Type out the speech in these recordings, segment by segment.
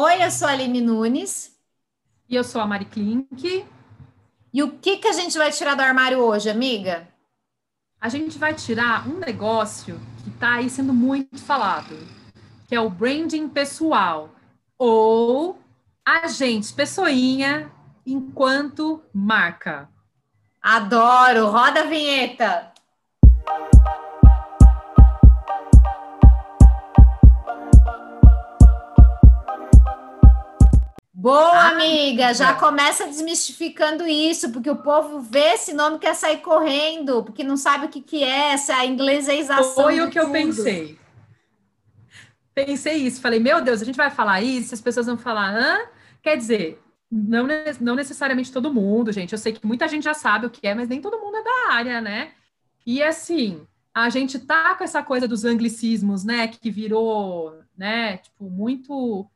Oi, eu sou a Aline Nunes. E eu sou a Mari Klink. E o que, que a gente vai tirar do armário hoje, amiga? A gente vai tirar um negócio que está aí sendo muito falado, que é o branding pessoal, ou a gente, pessoinha, enquanto marca. Adoro! Roda a vinheta! Boa, ah, amiga! Já começa desmistificando isso, porque o povo vê esse nome quer sair correndo, porque não sabe o que, que é essa inglesização. Foi o que tudo. eu pensei. Pensei isso, falei, meu Deus, a gente vai falar isso, as pessoas vão falar, hã? Quer dizer, não, não necessariamente todo mundo, gente. Eu sei que muita gente já sabe o que é, mas nem todo mundo é da área, né? E assim, a gente tá com essa coisa dos anglicismos, né? Que virou, né? Tipo, muito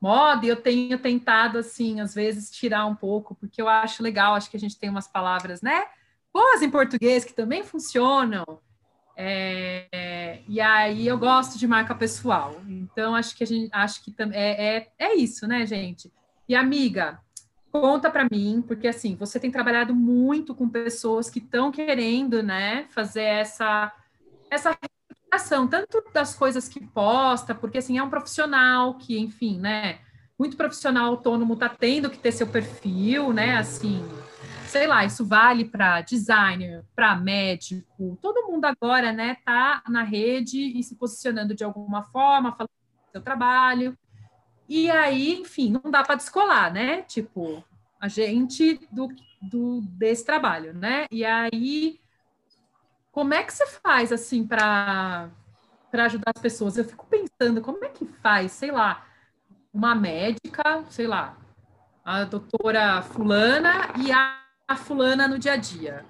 moda, e eu tenho tentado, assim, às vezes, tirar um pouco, porque eu acho legal, acho que a gente tem umas palavras, né, boas em português que também funcionam. É, e aí eu gosto de marca pessoal. Então, acho que a gente acho que é, é, é isso, né, gente? E amiga, conta para mim, porque assim, você tem trabalhado muito com pessoas que estão querendo, né, fazer essa essa tanto das coisas que posta, porque assim, é um profissional que, enfim, né? Muito profissional autônomo está tendo que ter seu perfil, né? Assim, sei lá, isso vale para designer, para médico, todo mundo agora, né, tá na rede e se posicionando de alguma forma, falando do seu trabalho. E aí, enfim, não dá para descolar, né? Tipo, a gente do, do desse trabalho, né? E aí como é que você faz assim para para ajudar as pessoas? Eu fico pensando, como é que faz, sei lá, uma médica, sei lá, a doutora fulana e a, a fulana no dia a dia.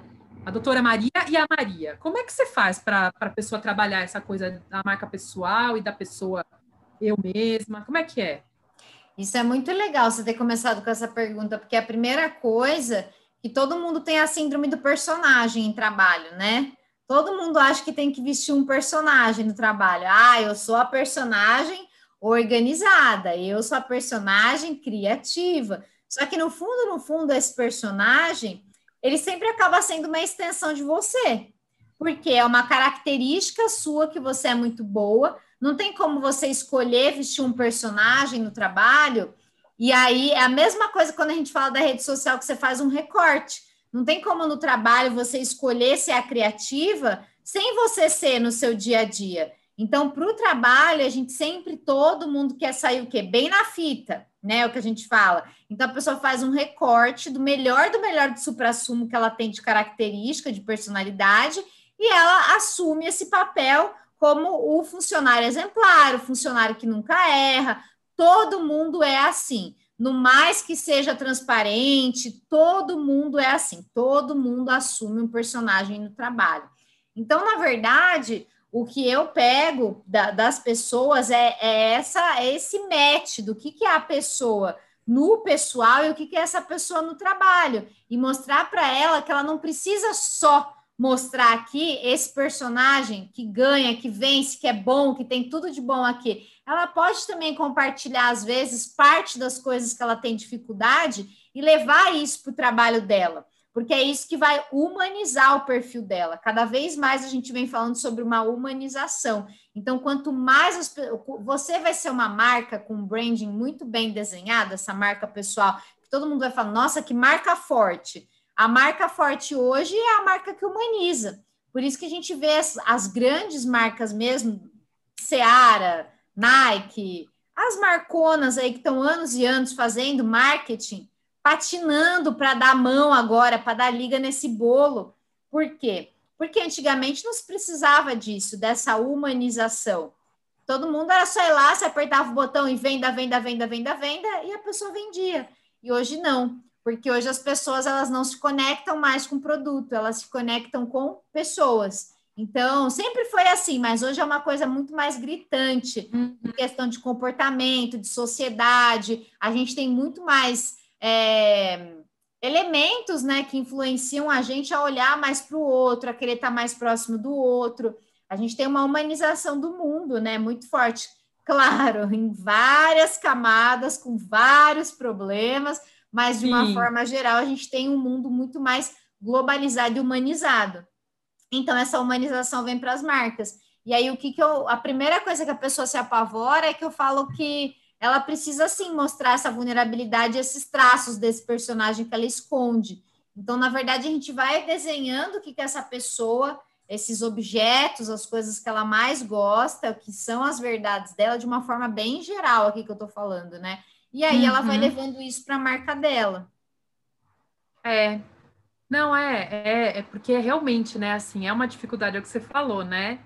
A doutora Maria e a Maria. Como é que você faz para a pessoa trabalhar essa coisa da marca pessoal e da pessoa eu mesma? Como é que é? Isso é muito legal você ter começado com essa pergunta, porque a primeira coisa que todo mundo tem a síndrome do personagem em trabalho, né? Todo mundo acha que tem que vestir um personagem no trabalho. Ah, eu sou a personagem organizada, eu sou a personagem criativa. Só que no fundo, no fundo, esse personagem, ele sempre acaba sendo uma extensão de você. Porque é uma característica sua que você é muito boa. Não tem como você escolher vestir um personagem no trabalho. E aí é a mesma coisa quando a gente fala da rede social que você faz um recorte. Não tem como no trabalho você escolher ser a criativa sem você ser no seu dia a dia. Então, para o trabalho, a gente sempre, todo mundo quer sair o quê? Bem na fita, né? É o que a gente fala. Então, a pessoa faz um recorte do melhor do melhor do supra-sumo que ela tem de característica, de personalidade, e ela assume esse papel como o funcionário exemplar, o funcionário que nunca erra. Todo mundo é assim no mais que seja transparente, todo mundo é assim, todo mundo assume um personagem no trabalho. Então, na verdade, o que eu pego da, das pessoas é, é, essa, é esse match do que, que é a pessoa no pessoal e o que, que é essa pessoa no trabalho, e mostrar para ela que ela não precisa só mostrar aqui esse personagem que ganha, que vence, que é bom, que tem tudo de bom aqui. Ela pode também compartilhar, às vezes, parte das coisas que ela tem dificuldade e levar isso para o trabalho dela, porque é isso que vai humanizar o perfil dela. Cada vez mais a gente vem falando sobre uma humanização. Então, quanto mais as, você vai ser uma marca com branding muito bem desenhado, essa marca pessoal, que todo mundo vai falar, nossa, que marca forte a marca forte hoje é a marca que humaniza. Por isso que a gente vê as, as grandes marcas mesmo, Seara, Nike, as marconas aí que estão anos e anos fazendo marketing, patinando para dar mão agora, para dar liga nesse bolo. Por quê? Porque antigamente não se precisava disso, dessa humanização. Todo mundo era só ir lá, se apertava o botão e venda, venda, venda, venda, venda, e a pessoa vendia. E hoje não porque hoje as pessoas elas não se conectam mais com produto, elas se conectam com pessoas. Então, sempre foi assim, mas hoje é uma coisa muito mais gritante, uhum. em questão de comportamento, de sociedade. A gente tem muito mais é, elementos né, que influenciam a gente a olhar mais para o outro, a querer estar mais próximo do outro. A gente tem uma humanização do mundo né, muito forte. Claro, em várias camadas, com vários problemas, mas de uma Sim. forma geral, a gente tem um mundo muito mais globalizado e humanizado. Então, essa humanização vem para as marcas. E aí, o que, que eu. A primeira coisa que a pessoa se apavora é que eu falo que ela precisa sim mostrar essa vulnerabilidade, esses traços desse personagem que ela esconde. Então, na verdade, a gente vai desenhando o que, que essa pessoa esses objetos, as coisas que ela mais gosta, que são as verdades dela, de uma forma bem geral aqui que eu estou falando, né? E aí uhum. ela vai uhum. levando isso para a marca dela. É. Não, é, é, é porque realmente, né, assim, é uma dificuldade, é o que você falou, né?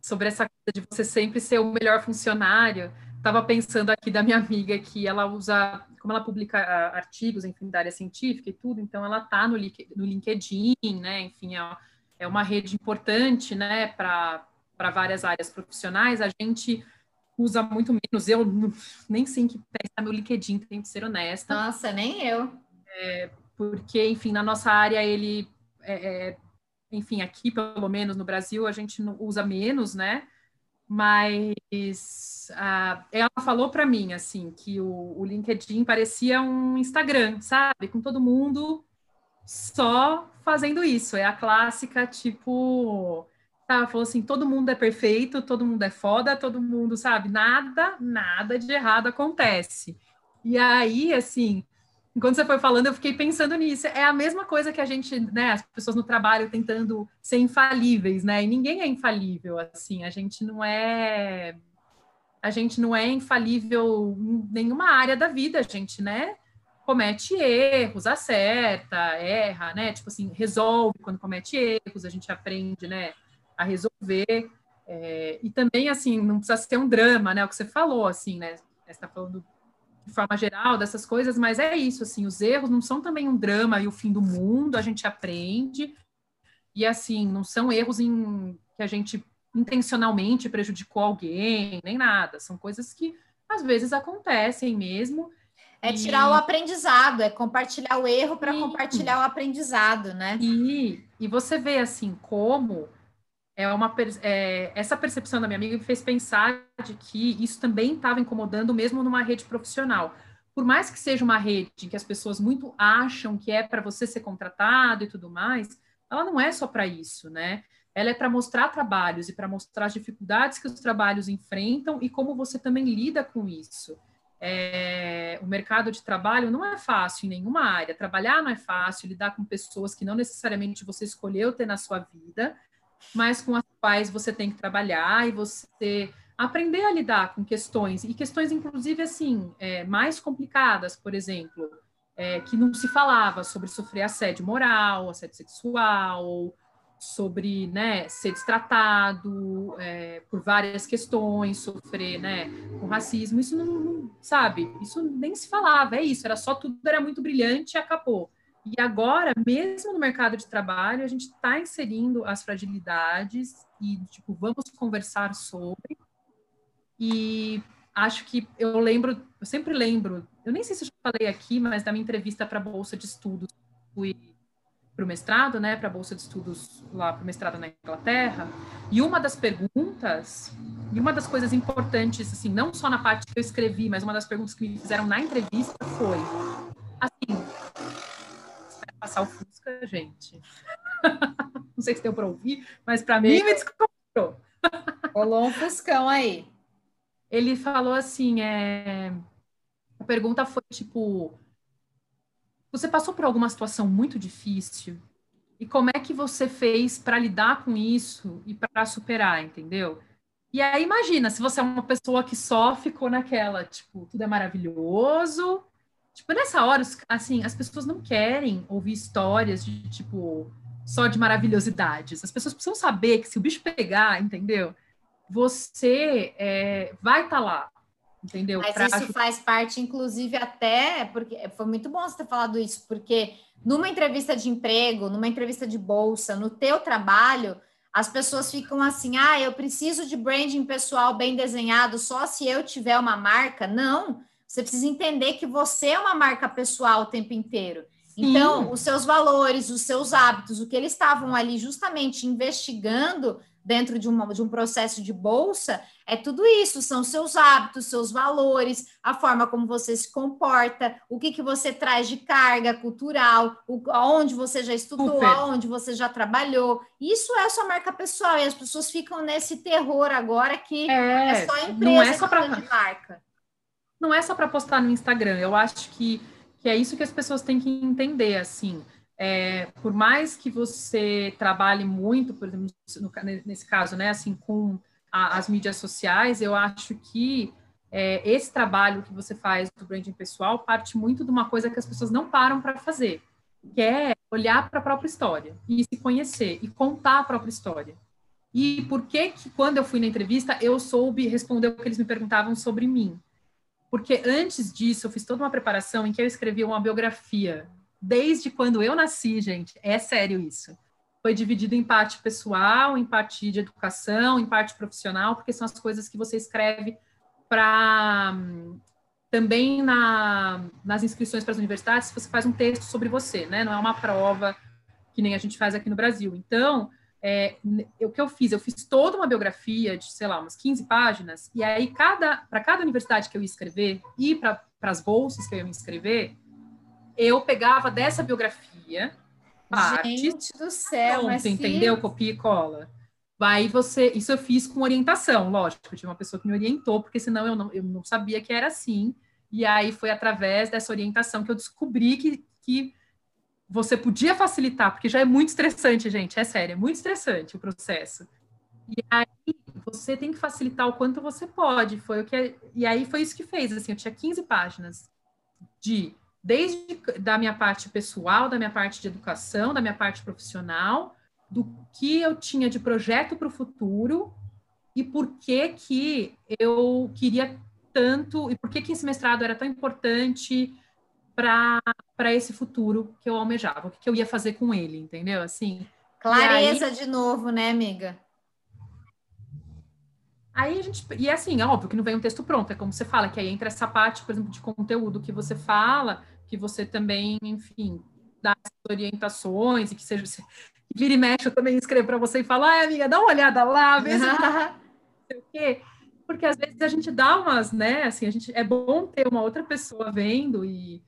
Sobre essa coisa de você sempre ser o melhor funcionário. Estava pensando aqui da minha amiga que ela usa, como ela publica ah, artigos, enfim, da área científica e tudo, então ela tá no, no LinkedIn, né, enfim, é é uma rede importante, né, para várias áreas profissionais, a gente usa muito menos. Eu nem sei em que pé está meu LinkedIn, tenho que ser honesta. Nossa, nem eu. É, porque, enfim, na nossa área, ele, é, é, enfim, aqui, pelo menos no Brasil, a gente usa menos, né? Mas ela falou para mim, assim, que o, o LinkedIn parecia um Instagram, sabe? Com todo mundo só fazendo isso. É a clássica, tipo. Tá, falou assim: todo mundo é perfeito, todo mundo é foda, todo mundo, sabe? Nada, nada de errado acontece. E aí, assim, enquanto você foi falando, eu fiquei pensando nisso. É a mesma coisa que a gente, né, as pessoas no trabalho tentando ser infalíveis, né? E ninguém é infalível, assim, a gente não é. A gente não é infalível em nenhuma área da vida, a gente, né? comete erros, acerta, erra, né? Tipo assim, resolve quando comete erros, a gente aprende, né, a resolver. É, e também, assim, não precisa ser um drama, né? O que você falou, assim, né? Você está falando de forma geral dessas coisas, mas é isso, assim, os erros não são também um drama e o fim do mundo, a gente aprende. E, assim, não são erros em que a gente intencionalmente prejudicou alguém, nem nada. São coisas que às vezes acontecem mesmo é tirar e... o aprendizado, é compartilhar o erro para compartilhar o aprendizado, né? E, e você vê assim como é uma é, essa percepção da minha amiga me fez pensar de que isso também estava incomodando mesmo numa rede profissional. Por mais que seja uma rede que as pessoas muito acham que é para você ser contratado e tudo mais, ela não é só para isso, né? Ela é para mostrar trabalhos e para mostrar as dificuldades que os trabalhos enfrentam e como você também lida com isso. É, o mercado de trabalho não é fácil em nenhuma área. Trabalhar não é fácil, lidar com pessoas que não necessariamente você escolheu ter na sua vida, mas com as quais você tem que trabalhar e você aprender a lidar com questões, e questões, inclusive, assim, é, mais complicadas, por exemplo, é, que não se falava sobre sofrer assédio moral, assédio sexual, sobre né, ser destratado é, por várias questões, sofrer né, com racismo, isso não, não, sabe, isso nem se falava, é isso, era só tudo era muito brilhante e acabou. E agora, mesmo no mercado de trabalho, a gente está inserindo as fragilidades e, tipo, vamos conversar sobre. E acho que eu lembro, eu sempre lembro, eu nem sei se eu já falei aqui, mas da minha entrevista para a Bolsa de Estudos, fui para o mestrado, né, para a bolsa de estudos lá para o mestrado na Inglaterra. E uma das perguntas, e uma das coisas importantes, assim, não só na parte que eu escrevi, mas uma das perguntas que me fizeram na entrevista foi, assim, passar o Fusca, gente. não sei se deu para ouvir, mas para mim me descontrou. Rolou um Fuscão aí. Ele falou assim, é... a pergunta foi tipo você passou por alguma situação muito difícil e como é que você fez para lidar com isso e para superar, entendeu? E aí imagina, se você é uma pessoa que só ficou naquela, tipo, tudo é maravilhoso. Tipo, nessa hora, assim, as pessoas não querem ouvir histórias de, tipo, só de maravilhosidades. As pessoas precisam saber que se o bicho pegar, entendeu? Você é, vai estar tá lá entendeu? Mas pra... isso faz parte, inclusive, até porque foi muito bom você ter falado isso, porque numa entrevista de emprego, numa entrevista de bolsa, no teu trabalho, as pessoas ficam assim: ah, eu preciso de branding pessoal bem desenhado só se eu tiver uma marca. Não, você precisa entender que você é uma marca pessoal o tempo inteiro. Sim. Então, os seus valores, os seus hábitos, o que eles estavam ali justamente investigando dentro de, uma, de um processo de bolsa, é tudo isso, são seus hábitos, seus valores, a forma como você se comporta, o que, que você traz de carga cultural, o, aonde você já estudou, Super. aonde você já trabalhou. Isso é a sua marca pessoal, e as pessoas ficam nesse terror agora que é, é só a empresa não é só pra, marca. Não é só para postar no Instagram, eu acho que, que é isso que as pessoas têm que entender, assim. É, por mais que você trabalhe muito, por exemplo, no, nesse caso, né, assim, com a, as mídias sociais, eu acho que é, esse trabalho que você faz do branding pessoal parte muito de uma coisa que as pessoas não param para fazer, que é olhar para a própria história e se conhecer e contar a própria história. E por que que quando eu fui na entrevista eu soube responder o que eles me perguntavam sobre mim? Porque antes disso eu fiz toda uma preparação em que eu escrevi uma biografia desde quando eu nasci, gente. É sério isso. Foi dividido em parte pessoal, em parte de educação, em parte profissional, porque são as coisas que você escreve para também na, nas inscrições para as universidades, você faz um texto sobre você, né? Não é uma prova que nem a gente faz aqui no Brasil. Então, é, o que eu fiz? Eu fiz toda uma biografia de, sei lá, umas 15 páginas, e aí cada para cada universidade que eu ia escrever e para as bolsas que eu ia me inscrever, eu pegava dessa biografia partes. Gente do céu, pronto, mas entendeu? Copia e cola. Aí você, isso eu fiz com orientação, lógico, eu tinha uma pessoa que me orientou, porque senão eu não, eu não sabia que era assim. E aí foi através dessa orientação que eu descobri que, que você podia facilitar, porque já é muito estressante, gente, é sério, é muito estressante o processo. E aí você tem que facilitar o quanto você pode. Foi o que e aí foi isso que fez, assim, eu tinha 15 páginas de desde da minha parte pessoal, da minha parte de educação, da minha parte profissional, do que eu tinha de projeto para o futuro e por que que eu queria tanto e por que que esse mestrado era tão importante para esse futuro que eu almejava, o que, que eu ia fazer com ele, entendeu? Assim. Clareza aí, de novo, né, amiga? Aí a gente. E é assim, é óbvio que não vem um texto pronto, é como você fala, que aí entra essa parte, por exemplo, de conteúdo que você fala, que você também, enfim, dá orientações e que seja. Vira e mexe, eu também escrevo para você e falo, ai, amiga, dá uma olhada lá, vê se sei o quê. Porque às vezes a gente dá umas, né? Assim, a gente é bom ter uma outra pessoa vendo e,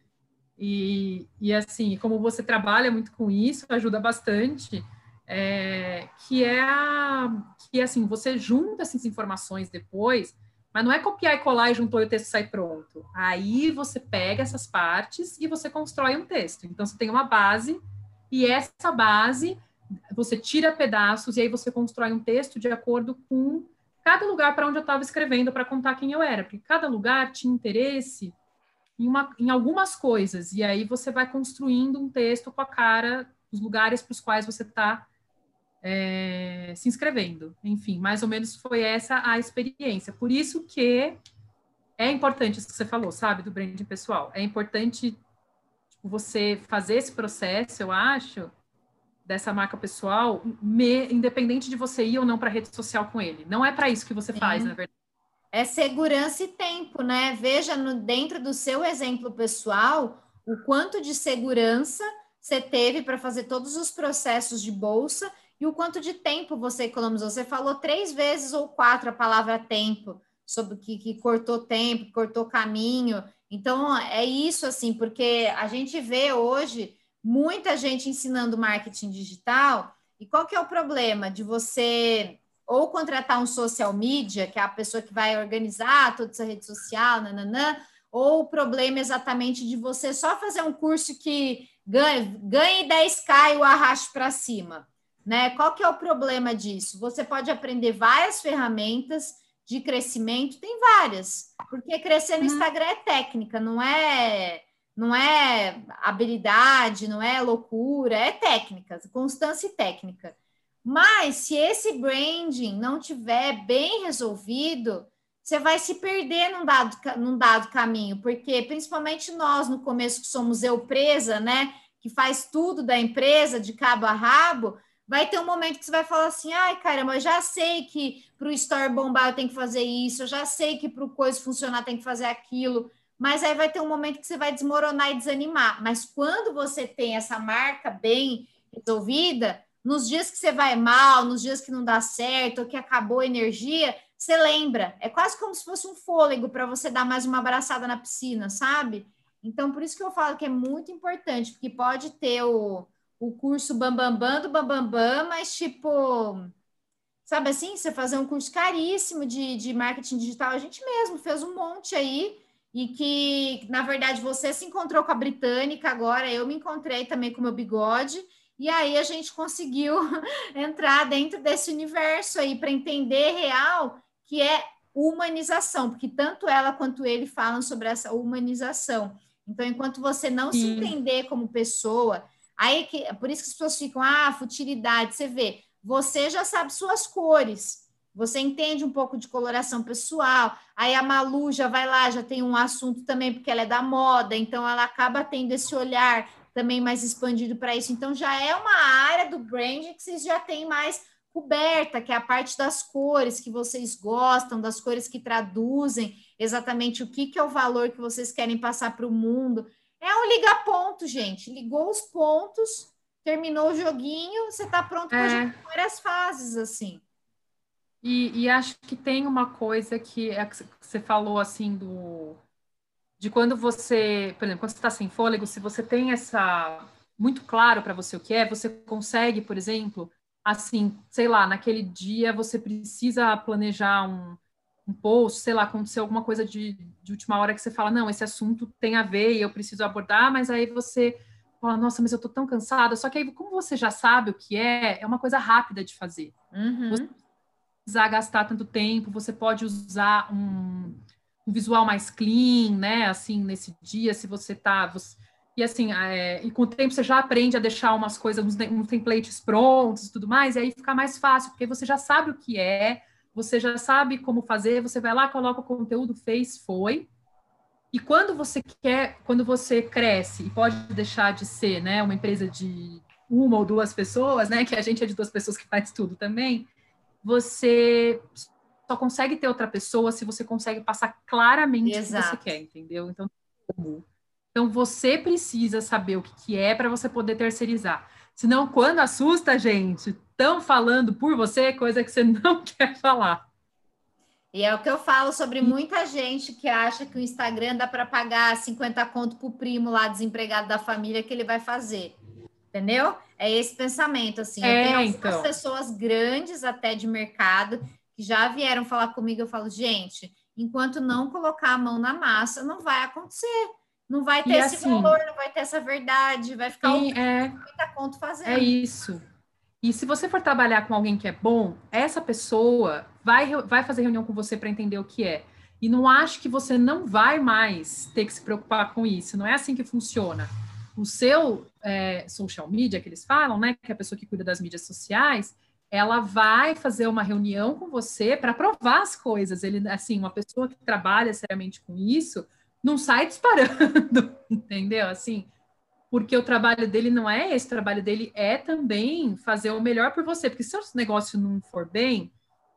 e, e assim, como você trabalha muito com isso, ajuda bastante. É, que é a, que assim, você junta essas informações depois mas não é copiar e colar e juntou e o texto sai pronto. Aí você pega essas partes e você constrói um texto. Então você tem uma base e essa base você tira pedaços e aí você constrói um texto de acordo com cada lugar para onde eu estava escrevendo para contar quem eu era, porque cada lugar tinha interesse em, uma, em algumas coisas e aí você vai construindo um texto com a cara dos lugares para os quais você está é, se inscrevendo. Enfim, mais ou menos foi essa a experiência. Por isso que é importante isso que você falou, sabe, do branding pessoal. É importante tipo, você fazer esse processo, eu acho, dessa marca pessoal, me, independente de você ir ou não para a rede social com ele. Não é para isso que você faz, na verdade. É segurança e tempo, né? Veja no, dentro do seu exemplo pessoal o quanto de segurança você teve para fazer todos os processos de bolsa e o quanto de tempo você economizou. Você falou três vezes ou quatro a palavra tempo, sobre que, que cortou tempo, cortou caminho. Então, é isso, assim, porque a gente vê hoje muita gente ensinando marketing digital. E qual que é o problema de você ou contratar um social media, que é a pessoa que vai organizar toda essa rede social, nananã, ou o problema exatamente de você só fazer um curso que ganhe, ganhe 10k e o arraste para cima. Né? Qual que é o problema disso? Você pode aprender várias ferramentas de crescimento, tem várias, porque crescer no uhum. Instagram é técnica, não é não é habilidade, não é loucura, é técnica, constância e técnica. Mas se esse branding não tiver bem resolvido, você vai se perder num dado, num dado caminho, porque principalmente nós no começo que somos eu presa, né, que faz tudo da empresa de cabo a rabo, vai ter um momento que você vai falar assim: ai, caramba, eu já sei que para o store bombar eu tenho que fazer isso, eu já sei que para o coisa funcionar tem que fazer aquilo. Mas aí vai ter um momento que você vai desmoronar e desanimar. Mas quando você tem essa marca bem resolvida, nos dias que você vai mal, nos dias que não dá certo, que acabou a energia, você lembra. É quase como se fosse um fôlego para você dar mais uma abraçada na piscina, sabe? Então, por isso que eu falo que é muito importante, porque pode ter o, o curso Bambambam bam, bam, do Bambambam, bam, bam, mas tipo, sabe assim, você fazer um curso caríssimo de, de marketing digital, a gente mesmo fez um monte aí, e que, na verdade, você se encontrou com a britânica agora, eu me encontrei também com o meu bigode, e aí a gente conseguiu entrar dentro desse universo aí para entender real que é humanização, porque tanto ela quanto ele falam sobre essa humanização. Então, enquanto você não Sim. se entender como pessoa, aí que por isso que as pessoas ficam, ah, futilidade, você vê, você já sabe suas cores, você entende um pouco de coloração pessoal, aí a Malu já vai lá, já tem um assunto também, porque ela é da moda, então ela acaba tendo esse olhar também mais expandido para isso. Então já é uma área do brand que vocês já têm mais coberta, que é a parte das cores que vocês gostam, das cores que traduzem exatamente o que, que é o valor que vocês querem passar para o mundo. É um ligar ponto, gente. Ligou os pontos, terminou o joguinho, você está pronto para é. várias fases, assim. E, e, acho que tem uma coisa que, é que você falou assim do de quando você, por exemplo, quando você está sem fôlego, se você tem essa muito claro para você o que é, você consegue, por exemplo, assim, sei lá, naquele dia você precisa planejar um, um post, sei lá, aconteceu alguma coisa de, de última hora que você fala, não, esse assunto tem a ver e eu preciso abordar, mas aí você fala, nossa, mas eu tô tão cansada. Só que aí, como você já sabe o que é, é uma coisa rápida de fazer. Uhum. Você precisar gastar tanto tempo, você pode usar um, um visual mais clean, né? Assim, nesse dia, se você tá. Você, e assim, é, e com o tempo você já aprende a deixar umas coisas, uns, uns templates prontos e tudo mais, e aí fica mais fácil, porque você já sabe o que é, você já sabe como fazer, você vai lá, coloca o conteúdo, fez, foi. E quando você quer, quando você cresce e pode deixar de ser, né, uma empresa de uma ou duas pessoas, né, que a gente é de duas pessoas que faz tudo também, você só consegue ter outra pessoa se você consegue passar claramente Exato. o que você quer, entendeu? Então? Então, você precisa saber o que, que é para você poder terceirizar. Senão, quando assusta a gente, estão falando por você coisa que você não quer falar. E é o que eu falo sobre muita gente que acha que o Instagram dá para pagar 50 conto para o primo lá desempregado da família que ele vai fazer. Entendeu? É esse pensamento, assim. É, eu tenho então. pessoas grandes até de mercado que já vieram falar comigo, eu falo, gente, enquanto não colocar a mão na massa, não vai acontecer. Não vai ter e esse assim, valor, não vai ter essa verdade, vai ficar sim, o é, conto fazendo. É isso. E se você for trabalhar com alguém que é bom, essa pessoa vai, vai fazer reunião com você para entender o que é. E não acho que você não vai mais ter que se preocupar com isso. Não é assim que funciona. O seu é, social media, que eles falam, né? Que é a pessoa que cuida das mídias sociais, ela vai fazer uma reunião com você para provar as coisas. Ele, assim, uma pessoa que trabalha seriamente com isso não sai disparando, entendeu? Assim, porque o trabalho dele não é esse, o trabalho dele é também fazer o melhor por você, porque se o negócio não for bem,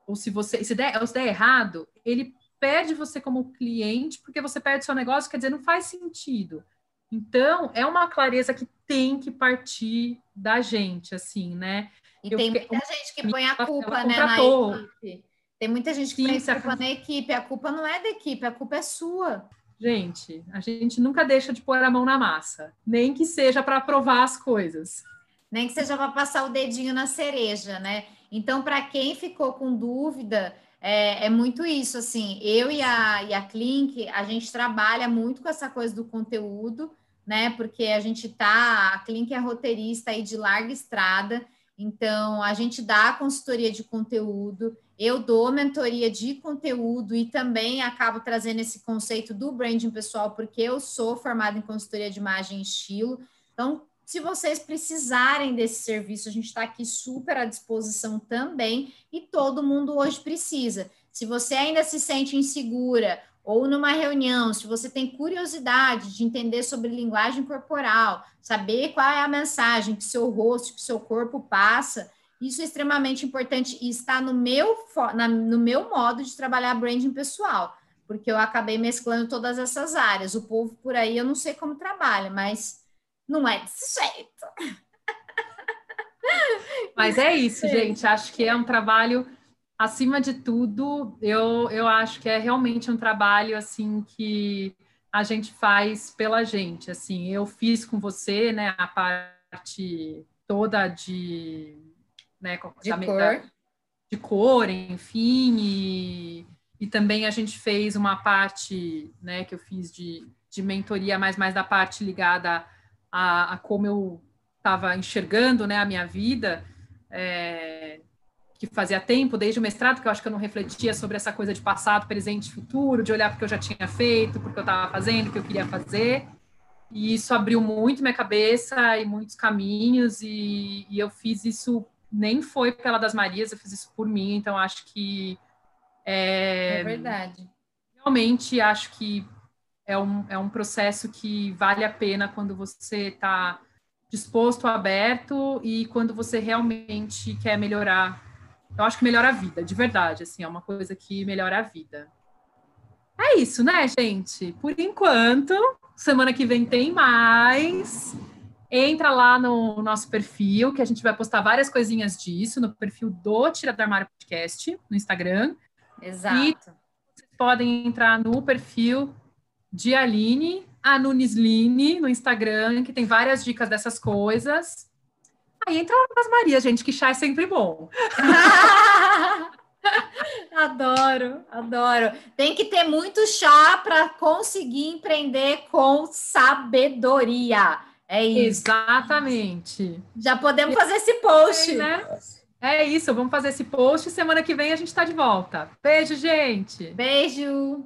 ou se você se der, se der errado, ele perde você como cliente, porque você perde seu negócio, quer dizer, não faz sentido. Então, é uma clareza que tem que partir da gente, assim, né? E eu tem muita gente que põe a culpa né, na equipe. Tem muita gente que Sim, põe a culpa na equipe. A culpa não é da equipe, a culpa é sua. Gente, a gente nunca deixa de pôr a mão na massa, nem que seja para provar as coisas. Nem que seja para passar o dedinho na cereja, né? Então, para quem ficou com dúvida, é, é, muito isso, assim, eu e a, e a Clink, a gente trabalha muito com essa coisa do conteúdo, né? Porque a gente tá, a Clink é roteirista aí de larga estrada, então, a gente dá consultoria de conteúdo, eu dou mentoria de conteúdo e também acabo trazendo esse conceito do branding pessoal, porque eu sou formada em consultoria de imagem e estilo. Então, se vocês precisarem desse serviço, a gente está aqui super à disposição também, e todo mundo hoje precisa. Se você ainda se sente insegura ou numa reunião, se você tem curiosidade de entender sobre linguagem corporal, saber qual é a mensagem que seu rosto, que seu corpo passa, isso é extremamente importante e está no meu, na, no meu modo de trabalhar branding pessoal, porque eu acabei mesclando todas essas áreas. O povo por aí eu não sei como trabalha, mas não é desse jeito. Mas é isso, gente. Acho que é um trabalho, acima de tudo, eu, eu acho que é realmente um trabalho assim que a gente faz pela gente. Assim, eu fiz com você, né, a parte toda de, né, de da, cor, de cor, enfim, e, e também a gente fez uma parte, né, que eu fiz de, de mentoria, mas mais da parte ligada a, a como eu estava enxergando, né, a minha vida é, que fazia tempo, desde o mestrado, que eu acho que eu não refletia sobre essa coisa de passado, presente e futuro, de olhar porque eu já tinha feito, porque eu estava fazendo, o que eu queria fazer. E isso abriu muito minha cabeça e muitos caminhos, e, e eu fiz isso, nem foi pela das Marias, eu fiz isso por mim, então acho que. É, é verdade. Realmente acho que é um, é um processo que vale a pena quando você está disposto, aberto e quando você realmente quer melhorar. Eu acho que melhora a vida, de verdade, assim, é uma coisa que melhora a vida. É isso, né, gente? Por enquanto, semana que vem tem mais. Entra lá no nosso perfil, que a gente vai postar várias coisinhas disso, no perfil do Tira do Armário Podcast, no Instagram. Exato. E vocês podem entrar no perfil de Aline, a no Instagram, que tem várias dicas dessas coisas. Aí entra nas Marias, gente, que chá é sempre bom. adoro, adoro. Tem que ter muito chá para conseguir empreender com sabedoria. É isso. Exatamente. Já podemos fazer esse post. É, né? é isso, vamos fazer esse post. Semana que vem a gente está de volta. Beijo, gente. Beijo.